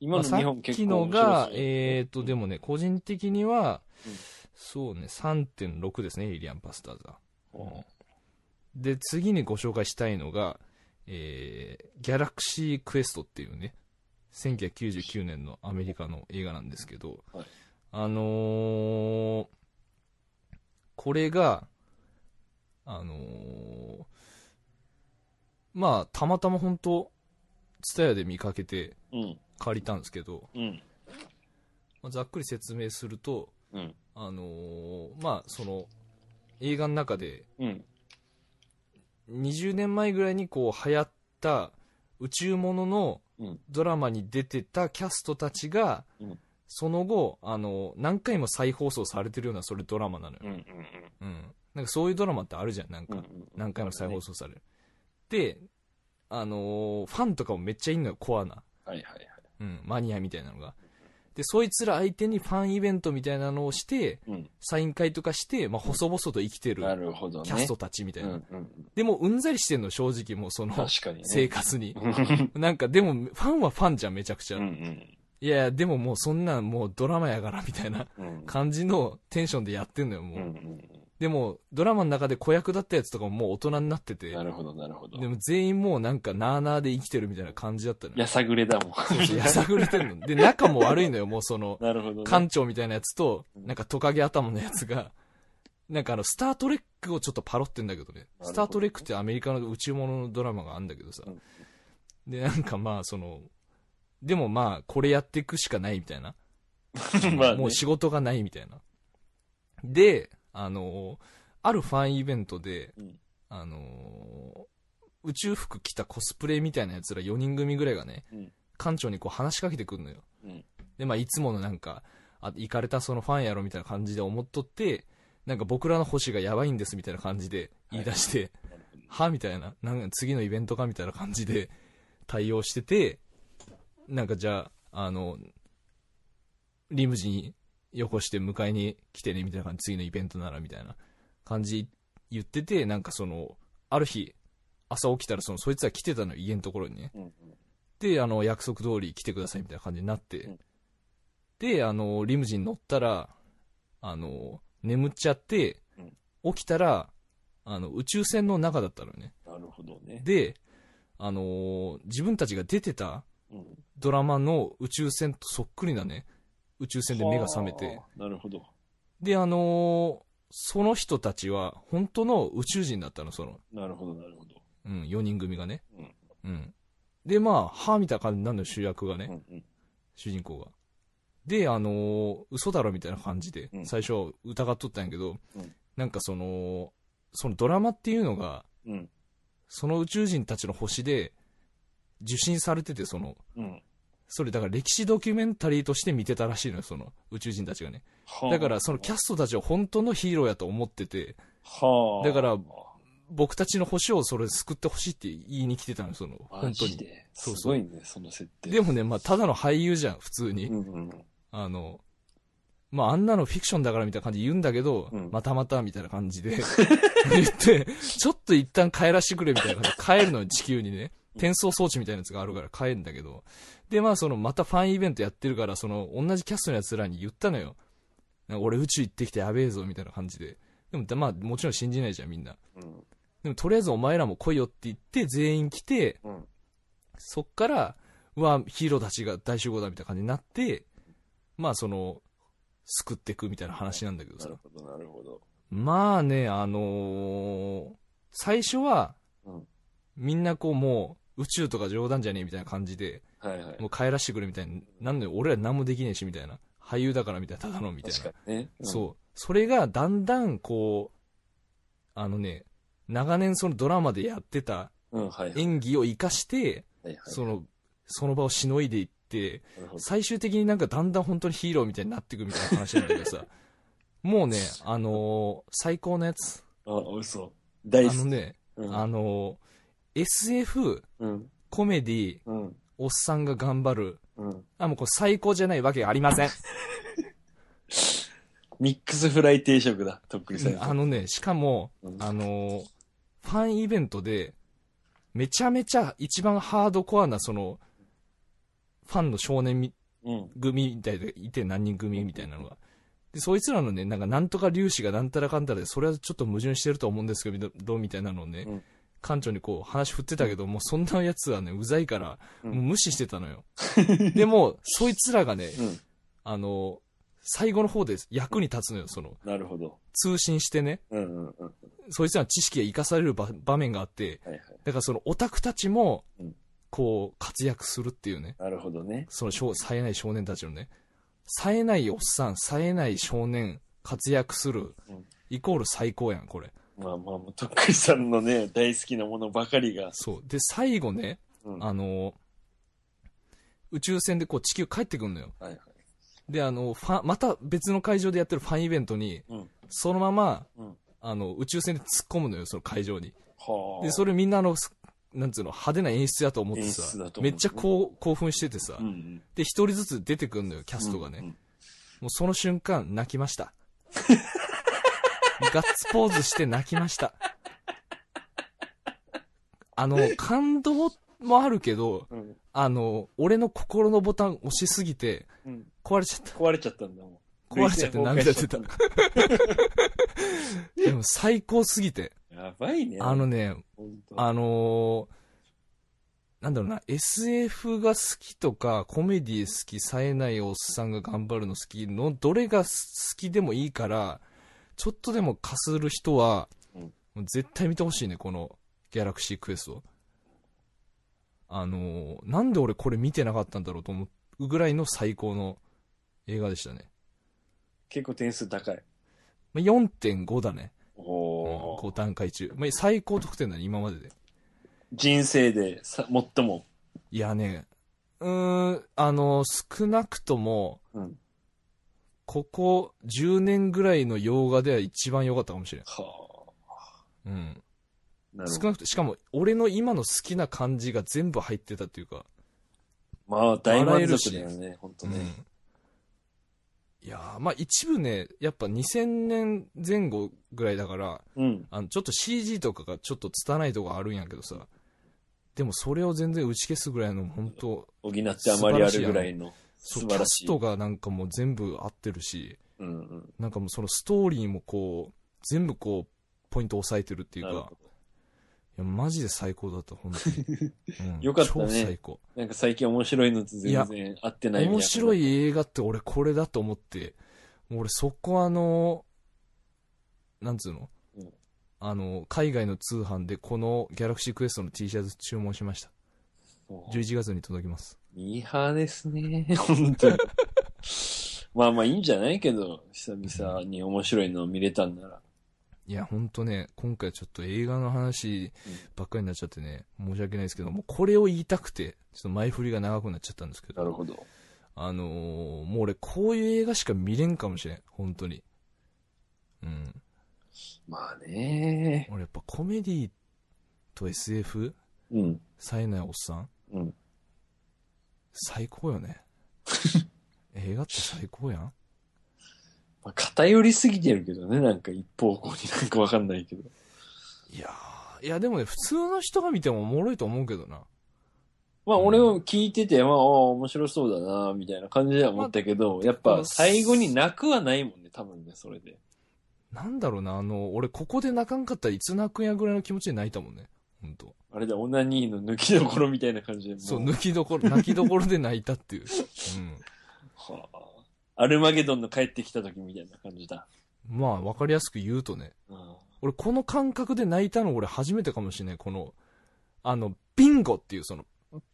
今の日本結構っきのがえっ、と、でもね、個人的には、うんそうね、3.6ですね、エイリアンパスターズは。うんで、次にご紹介したいのが、えー、ギャラクシークエストっていうね、1999年のアメリカの映画なんですけど、はいあのーこれが、あのーまあ、たまたま本当ツタヤで見かけてうん。借りたんですけど、うん。まあ、ざっくり説明すると、うん。あのーまあ、その、映画の中で、うん。20年前ぐらいにこう流行った宇宙もののうんドラマに出てたキャストたちが、うんその後あの何回も再放送されてるようなそれドラマなのよ、うん。うん。うん、なんかそういうドラマってあるじゃんなんか、うん。何回も再放送される、であのーファンとかもめっちゃいんのよコアな、はいはいはい。うん、マニアみたいなのがでそいつら相手にファンイベントみたいなのをしてうん。サイン会とかして、まあ、細々と生きてるなるほどね。キャストたちみたいな、うんうん。でもうんざりしてんの正直もうその確かにね。生活に。う んなんかでも、ファンはファンじゃん、めちゃくちゃ。うんいやいや、でももうそんなんもうドラマやから、みたいなうん。感じのテンションでやってんのよ、もう。うんうんでも、ドラマの中で子役だったやつとかももう大人になっててうん。な、るほどなるほど。でも全員もうなんかなーなーで生きてるみたいな感じだったのよ。やさぐれだもん。そうそうやさぐれてんの。で、仲も悪いのよ、もうその、なるほどね。館長みたいなやつと、うんなんかトカゲ頭のやつが、なんかあの、スタートレックをちょっとパロってんだけどね。どスタートレックってアメリカの宇宙もののドラマがあるんだけどさうん。で、なんかまあ、その、でもまあ、これやっていくしかないみたいな。まあねもう仕事がないみたいな。で、あの、あるファンイベントで、うん。あの、宇宙服着たコスプレみたいなやつら4人組ぐらいがね、うん。館長にこう話しかけてくるのよ。うん。で、まあ、いつものなんか、あ、行かれたそのファンやろみたいな感じで思っとって、なんか僕らの星がやばいんですみたいな感じで言い出して、なるほど。はみたいな、なんか次のイベントかみたいな感じで対応してて、なんかじゃあ、あの、リムジンよこして迎えに来てねみたいな感じ、次のイベントならみたいな感じ言ってて、なんかその、ある日、朝起きたらその、そいつら来てたのよ、家のところにね。で、あの、約束通り来てくださいみたいな感じになって、うんで、あの、リムジン乗ったら、あの、眠っちゃって、起きたら、あの、宇宙船の中だったのよね。なるほどね。で、あのー自分たちが出てたうんドラマの宇宙船とそっくりなね、宇宙船で目が覚めて、はあなるほど。で、あのーその人たちは本当の宇宙人だったの、その、なるほど、なるほど。うん、4人組がね。うんうん。で、まあ、はみたいな感じになるのよ、主役がね、うんうん主人公が。で、あのー嘘だろみたいな感じでう、ん最初疑っとったんやけど、うんなんかその、そのドラマっていうのが、うん。その宇宙人たちの星で受信されてて、その、うん。それだから歴史ドキュメンタリーとして見てたらしいのよ、その宇宙人たちがね。だからそのキャストたちは本当のヒーローやと思ってて、はあ。だから僕たちの星をそれ救ってほしいって言いに来てたのよ、その、マ本当に。すごいね、その設定。でもね、まあ、ただの俳優じゃん、普通に。うんうん。あの、まあ、あんなのフィクションだからみたいな感じで言うんだけど、うんまたまたみたいな感じで 言って、ちょっと一旦帰らしてくれみたいな感じで帰るのよ、地球にね。転送装置みたいなやつがあるから帰るんだけど。で、まあ、その、またファンイベントやってるから、その、同じキャストのやつらに言ったのよ。俺宇宙行ってきてやべえぞ、みたいな感じで。でも、まあ、もちろん信じないじゃん、みんな。うん。でも、とりあえずお前らも来いよって言って、全員来て、うん。そっから、うわ、ヒーローたちが大集合だみたいな感じになって、まあその、救っていくみたいな話なんだけどさなる。ほど、なるほど。まあね、あのー最初は、うんみんなこうもう、宇宙とか冗談じゃねえみたいな感じで、はいはい。もう帰らしてくれみたいな。なんで俺ら何もできねえしみたいな。俳優だからみたいな、ただのみたいなね。うんそう。それがだんだんこう、あのね、長年そのドラマでやってた。演技を活かして、はいはいその、その場をしのいでいって、最終的になんかだんだん本当にヒーローみたいになっていくみたいな話なんだけどさ、もうね、あのー最高のやつ。あ、嘘。大好き。あのね、うんあのー SF、うん。コメディ、うん。おっさんが頑張る。うん。あ、もうこれ最高じゃないわけがありません。ミックスフライ定食だ、とっくりさん。あのね、しかも、うんあのーファンイベントで、めちゃめちゃ一番ハードコアな、その、ファンの少年みうん。組みたいでいて何人組みたいなのが。で、そいつらのね、なんかなんとか粒子がなんたらかんたらで、それはちょっと矛盾してると思うんですけど、どうみたいなのをね、うん館長にこう話振ってたけど、もうそんなやつはね、うざいから、うんもう無視してたのよ。でも、そいつらがね、うん。あの、最後の方で役に立つのよ、その、なるほど。通信してね、うんうんうん。はいそいつらの知識が生かされる場場面があって、はい。だからそのオタクたちもうん、こう、活躍するっていうね。なるほどね。その少冴えない少年たちのね、冴えないおっさん、冴えない少年、活躍するうん、イコール最高やん、これ。まあまあ、もうとっくりさんのね、大好きなものばかりが。そう。で、最後ね、うん。あの、宇宙船でこう地球帰ってくんのよ。はいはい。で、あの、ファン、また別の会場でやってるファンイベントに、うん。そのまま、うんあの、宇宙船で突っ込むのよ、その会場に。はあ。で、それみんなあの、すなんつうの、派手な演出だと思って演さ出だと、思うめっちゃこう興奮しててさう、んうん。で、一人ずつ出てくんのよ、キャストがね。うんうんもうその瞬間、泣きました。ガッツポーズして泣きました。あの、感動もあるけど、うん。あの、俺の心のボタン押しすぎて、うん。壊れちゃった。壊れちゃったんだもん。壊れちゃって 涙出た でも最高すぎて。やばいね。あのね、あのーなんだろうな、SF が好きとか、コメディ好き、冴えないおっさんが頑張るの好きの、どれが好きでもいいから、ちょっとでもかする人は、絶対見てほしいね、このギャラクシークエスト。あのーなんで俺これ見てなかったんだろうと思うぐらいの最高の映画でしたね。結構点数高い。まあ、4.5だね。おー5段階中。まあ、最高得点だね、今までで。人生でさ最も。いやね、うーん、あの、少なくとも、うん。ここ10年ぐらいの洋画では一番良かったかもしれん。はうん。あ。なるほど。少なくと、しかも、俺の今の好きな感じが全部入ってたっていうか、まあ、大満足だよね、ほんとうんね。。いやーまあ一部ね、やっぱ2000年前後ぐらいだから、うん。あの、ちょっと CG とかがちょっと拙いとこあるんやけどさ、でもそれを全然打ち消すぐらいの、本当補ってあまりあるぐらいのそう、キャ。ストがなんかもう全部合ってるし、うんうん。なんかもうそのストーリーもこう、全部こう、ポイント押さえてるっていうか。いや、マジで最高だった、本当に。うんよかったね超最高。なんか最近面白いのと全然合ってないみたいな。面白い映画って俺これだと思って、俺そこあの、なんつうの、うんあの、海外の通販でこのギャラクシークエストの T シャツ注文しました。もう11月に届きます。ミーハーですね。本当に。まあまあいいんじゃないけど、久々に面白いのを見れたんなら。いや、ほんとね、今回ちょっと映画の話ばっかりになっちゃってね、申し訳ないですけど、もうこれを言いたくて、ちょっと前振りが長くなっちゃったんですけど、なるほど。あのーもう俺こういう映画しか見れんかもしれん、本当に。うん。まあね。俺やっぱコメディと SF? うん。冴えないおっさん？うん。最高よね。映画って最高やん。まあ、偏りすぎてるけどね、なんか一方向になんかわかんないけど。いやー、いやでもね、普通の人が見てもおもろいと思うけどな。まあ俺も聞いてて、まあ、ああ面白そうだな、みたいな感じでは思ったけど、やっぱ最後に泣くはないもんね、多分ね、それで。なんだろうな、あの、俺ここで泣かんかったらいつ泣くんやぐらいの気持ちで泣いたもんね。ほんと。あれだ、オナニーの抜きどころみたいな感じで。もそう、抜きどころ、泣きどころで泣いたっていう。うん。はあ。アルマゲドンの帰ってきた時みたいな感じだ。まあ、わかりやすく言うとね。うん。俺、この感覚で泣いたの俺初めてかもしれない。この、あの、ビンゴっていうその、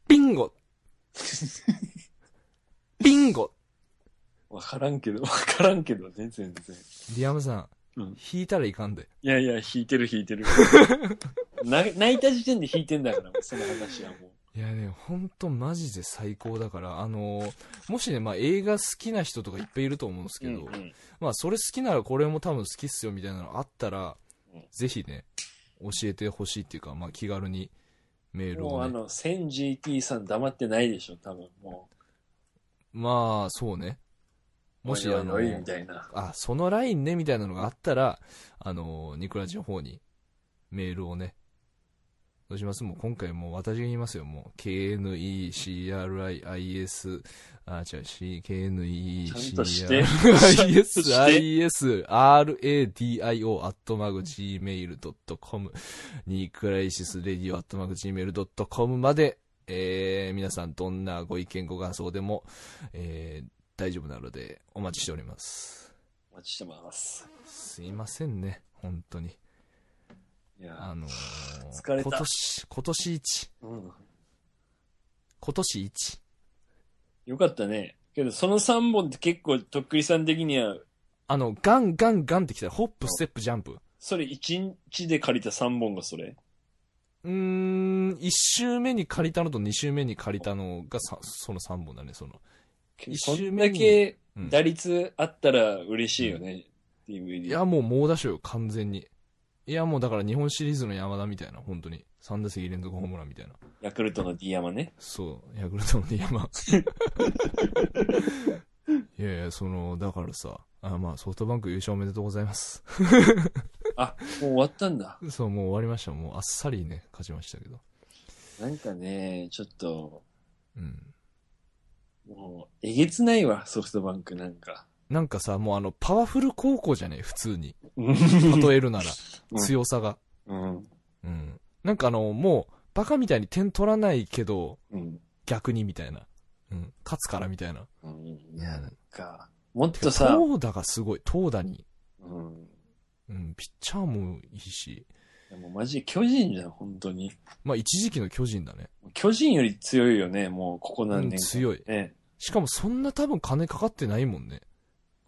ビンゴ ビンゴわからんけど、わからんけどね、全然。リアムさん、うん弾いたらいかんで。いやいや、弾いてる弾いてる。な 泣いた時点で弾いてんだから、その話はもう。いやね、ほんとマジで最高だから、あのーもしね、まあ映画好きな人とかいっぱいいると思うんですけど、うんうんまあそれ好きならこれも多分好きっすよみたいなのあったら、うんぜひね、教えてほしいっていうか、まあ気軽にメールをね。もうあの、1000GT さん黙ってないでしょ、多分もまあそうね。う。もしあの。あ、そのラインね、みたいなのがあったら、あの、ニクラジの方にメールをね、どうします？もう今回もう私が言いますよ。もう、KNECRIIS、あ、違う、C、ちゃんとして KNECRISIS、RADIO、アットマグ Gmail.com、ニクライシスレディオ、アットマグ Gmail.com まで、えー、皆さんどんなご意見ご感想でも、えー、大丈夫なのでお待ちしております。お待ちしてます。すいませんね、本当に。あのー疲れた今年、今年一、うん。今年一。よかったね。けど、その3本って結構、とっくりさん的には、あの、ガンガンガンってきたら、ホップ、ステップ、ジャンプ。それ1日で借りた3本がそれ？うーん、1周目に借りたのと2周目に借りたのがさその3本だね、その。一そん周目にだけうん打率あったら嬉しいよね、DVD。いや、もう猛打賞よ、完全に。いや、もうだから日本シリーズの山田みたいな、本当に。3打席連続ホームランみたいな。ヤクルトの D 山ね。そう、ヤクルトの山。いやいや、その、だからさ、あまあ、ソフトバンク優勝おめでとうございます。あ、もう終わったんだ。そう、もう終わりました。もうあっさりね、勝ちましたけど。なんかね、ちょっと、うん。もう、えげつないわ、ソフトバンクなんか。なんかさ、もうあの、パワフル高校じゃね普通に。うん例えるなら、うん強さが。うん。うん。なんかあの、もう、バカみたいに点取らないけど、うん。逆にみたいな。うん。勝つからみたいな。うん。いやなんか、もっとさ、投打がすごい。投打に。うん。うん。ピッチャーもいいし。でもマジ巨人じゃん、本当に。まあ、一時期の巨人だね。巨人より強いよね、もう、ここ何うん、年か。強い。ね。しかもそんな多分金かかってないもんね。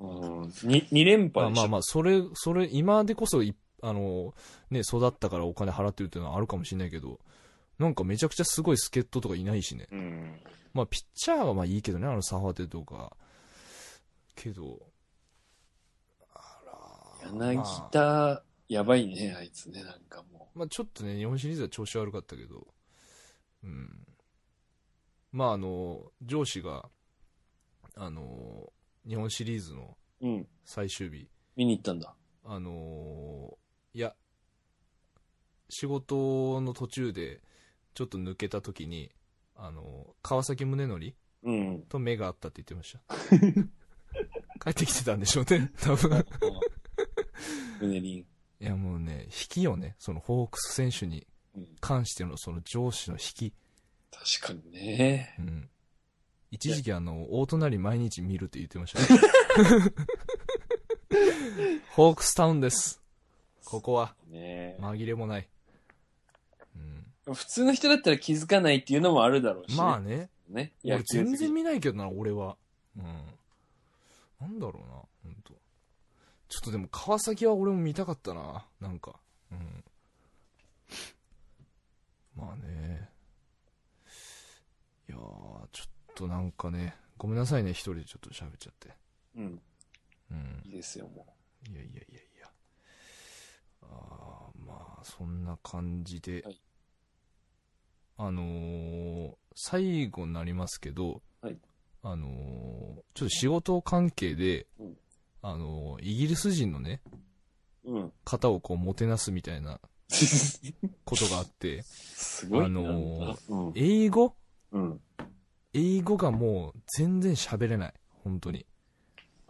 うん。に、二連まあ覇でしょ。まあまあ、それ、それ、今でこそい、あの、ね、育ったからお金払ってるっていうのはあるかもしれないけど、なんかめちゃくちゃすごい助っ人とかいないしね。うん。まあ、ピッチャーはまあいいけどね、あのサファテとか。けど、あら柳まあ田、やばいね、あいつね、なんかもまあ、ちょっとね、日本シリーズは調子悪かったけど、うん。まあ、あの、上司が、あの、日本シリーズのう。うん。最終日、見に行ったんだ。あのいや、仕事の途中で、ちょっと抜けた時に、あの川崎宗則うん。と目があったって言ってました。帰ってきてたんでしょうね、多分。ムネリン。いやもうね、引きよね、そのホークス選手にうん。関してのその上司の引き。確かにね。うん。一時期あの、大隣毎日見るって言ってました、ね。ホークスタウンです。ここは、ね紛れもない。うん。普通の人だったら気づかないっていうのもあるだろうし、ね。まあね。ね。俺全然見ないけどな、俺は。うん。なんだろうな、ほんと。ちょっとでも川崎は俺も見たかったな、なんか。うん。まあね。いやー、ちょっとなんかね、ごめんなさいね、一人でちょっと喋っちゃって。うん。うん。いいですよ、もいやいやいやいや。あーまあ、そんな感じで、はいあのー最後になりますけど、はいあのーちょっと仕事関係で、うんあのーイギリス人のね、う。うん。方をこう、もてなすみたいな ことがあって、すごいな。あのうん。英語？うん。英語がもう全然喋れない。本当に。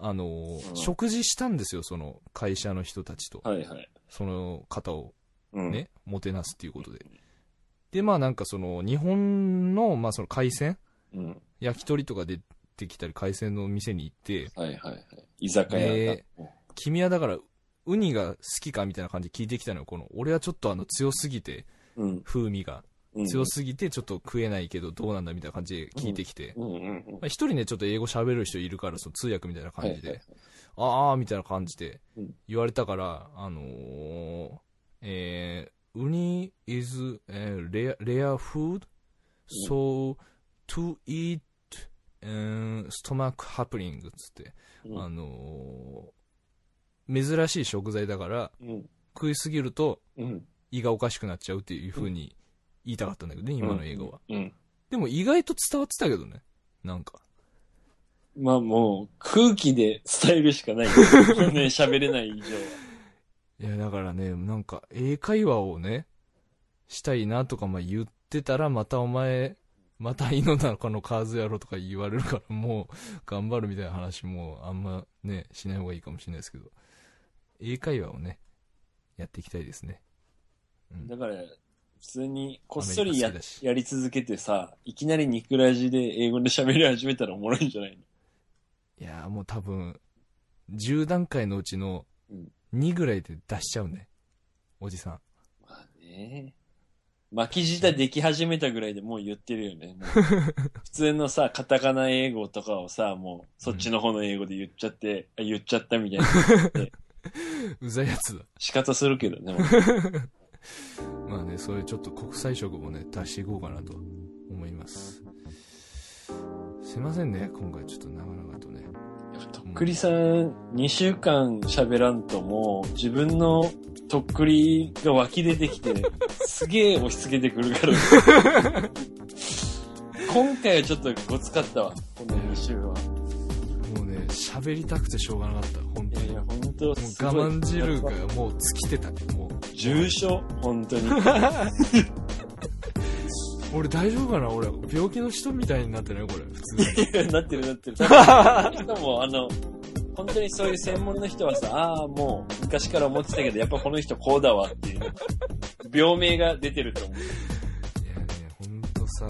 あの食事したんですよ、その会社の人たちと。はいはい。その方をうん。ね、もてなすっていうことで。で、まあなんかその、日本の、まあその海鮮？うん。焼き鳥とかでってきたり海鮮の店に行って、はいはいはい。居酒屋だ。君はだから、ウニが好きかみたいな感じで聞いてきたのよ。この、俺はちょっとあの強すぎて、うん。風味がうん。強すぎてちょっと食えないけどどうなんだみたいな感じで聞いてきて、一人ね、ちょっと英語喋れる人いるから、その通訳みたいな感じで、あーみたいな感じでうん。言われたから、あのー、えー、ウニ is、えー、rare, rare food, so to eat、um, stomach happening つって、うん。あのー、珍しい食材だから、うん。食いすぎるとうん。胃がおかしくなっちゃうっていう風に言いたかったんだけどね、今の英語は。うん。でも意外と伝わってたけどね。なんか。まあもう、空気で伝えるしかないよね。喋れない以上は。いや、だからね、なんか、英会話をね、したいなとか、まあ言ってたら、またお前、また井の中のカーズやろとか言われるから、もう、頑張るみたいな話も、あんまね、しない方がいいかもしれないですけど、英会話をね、やっていきたいですね。うんだから、普通にこっそりややり続けてさ、いきなりニクラジで英語で喋り始めたらおもろいんじゃないの？いや、もう多分、10段階のうちのうん2ぐらいで出しちゃうね。おじさん。まあね。巻き舌でき始めたぐらいでもう言ってるよね。普通のさ、カタカナ英語とかをさ、もうそっちの方の英語で言っちゃって、あ言っちゃったみたいな うざいやつだ。仕方するけどね。まあね、そういうちょっと国際色もね、出していこうかなと思います。すいませんね、今回ちょっと長々とね。とっくりさん、2週間喋らんともう、自分のとっくりが湧き出てきて、すげえ押し付けてくるから。今回はちょっとごつかったわ、この2週は。もうね、喋りたくてしょうがなかった、本当に。いやいや、もほんと、うすごい我慢汁がもう尽きてた。もう。重症本当に。俺大丈夫かな？俺、病気の人みたいになってない？これ、普通に。なってるなってる。多分人も、あの、本当にそういう専門の人はさ、ああ、もう昔から思ってたけど、やっぱこの人こうだわっていう、病名が出てると思う。いやね、ほんとさ、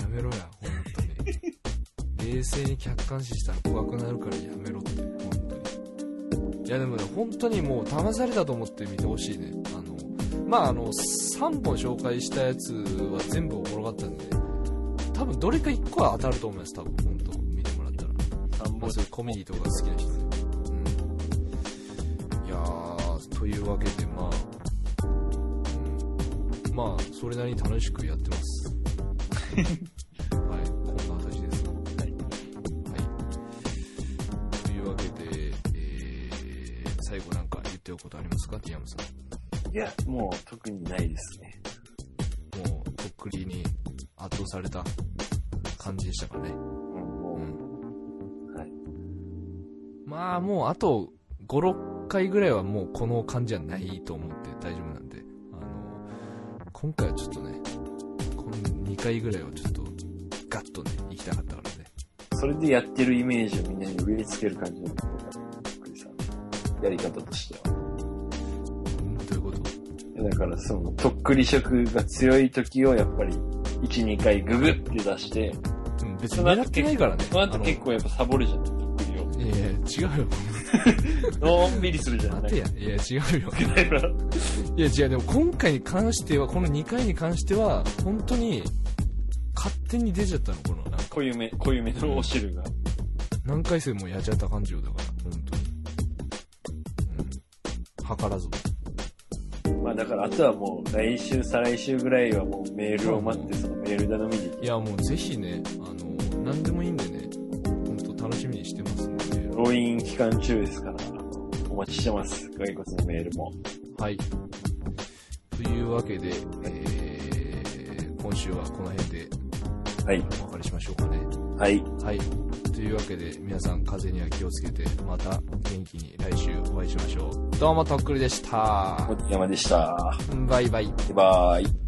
やめろや、ほんとに。冷静に客観視したら怖くなるからやめろって。いやでもね、本当にもう騙されたと思って見てほしいね。あの、まああの、3本紹介したやつは全部おもろかったんで、多分どれか1個は当たると思います、多分、本当見てもらったら。まあそういうコメディとか好きな人ね。うん。いやー、というわけで、まあ、うん、まあ、それなりに楽しくやってます。っておくことありますか、ティアムさん。いや、もう特にないですね。もう、とっくりに圧倒された感じでしたかね。うん、もうん。う、はい。まあもうあと5、6回ぐらいはもうこの感じはないと思って大丈夫なんで、あの、今回はちょっとね、この2回ぐらいはちょっとガッとね、行きたかったからね。それでやってるイメージをみんなに植え付ける感じなんだクリさん。やり方としては。だからその、とっくり色が強い時をやっぱり、1、2回ググって出して、うん、別に狙ってないからね。その後結構やっぱサボるじゃん、とっくりを。いやいや、違うよ。のんびりするじゃん。待てや。いや、違うよ。だからいや、違う、でも今回に関しては、この2回に関しては、本当に、勝手に出ちゃったの、この、なんか、濃ゆめ、濃ゆめのお汁が。何回戦もやっちゃった感じよ、だから、本当に。うん。図らずも。まあだからあとはもう来週、再来週ぐらいはもうメールを待って、そのメール頼みで。いや、もうぜひね、あの、何でもいいんでね、本当楽しみにしてますんで、ロイン期間中ですから、お待ちしてます。骸骨のメールも。はい。というわけで、えー、今週はこの辺ではい。お別れしましょうかね。はい。はい。というわけで、皆さん風邪には気をつけて、また元気に来週お会いしましょう。どうも、とっくりでした。山でした。バイバイ。バイバイ。